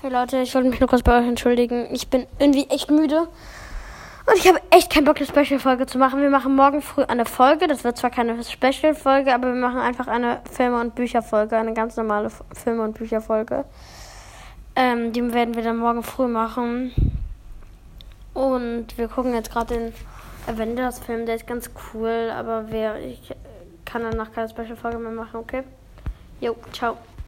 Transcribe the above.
Hey Leute, ich wollte mich nur kurz bei euch entschuldigen. Ich bin irgendwie echt müde. Und ich habe echt keinen Bock, eine Special-Folge zu machen. Wir machen morgen früh eine Folge. Das wird zwar keine Special-Folge, aber wir machen einfach eine Filme- und Bücher-Folge. Eine ganz normale Filme- und Bücher-Folge. Ähm, die werden wir dann morgen früh machen. Und wir gucken jetzt gerade den Avengers-Film. Der ist ganz cool, aber wer, ich kann danach keine Special-Folge mehr machen, okay? Jo, ciao.